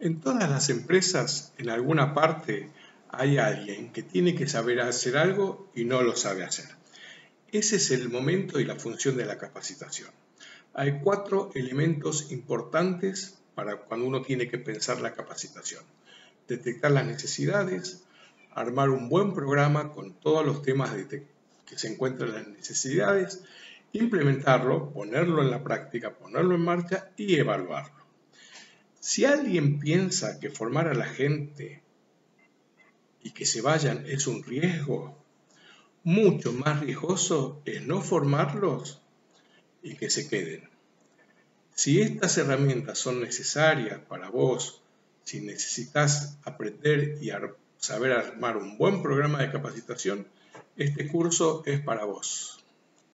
En todas las empresas, en alguna parte, hay alguien que tiene que saber hacer algo y no lo sabe hacer. Ese es el momento y la función de la capacitación. Hay cuatro elementos importantes para cuando uno tiene que pensar la capacitación. Detectar las necesidades, armar un buen programa con todos los temas que se encuentran en las necesidades, implementarlo, ponerlo en la práctica, ponerlo en marcha y evaluarlo. Si alguien piensa que formar a la gente y que se vayan es un riesgo, mucho más riesgoso es no formarlos y que se queden. Si estas herramientas son necesarias para vos, si necesitas aprender y saber armar un buen programa de capacitación, este curso es para vos.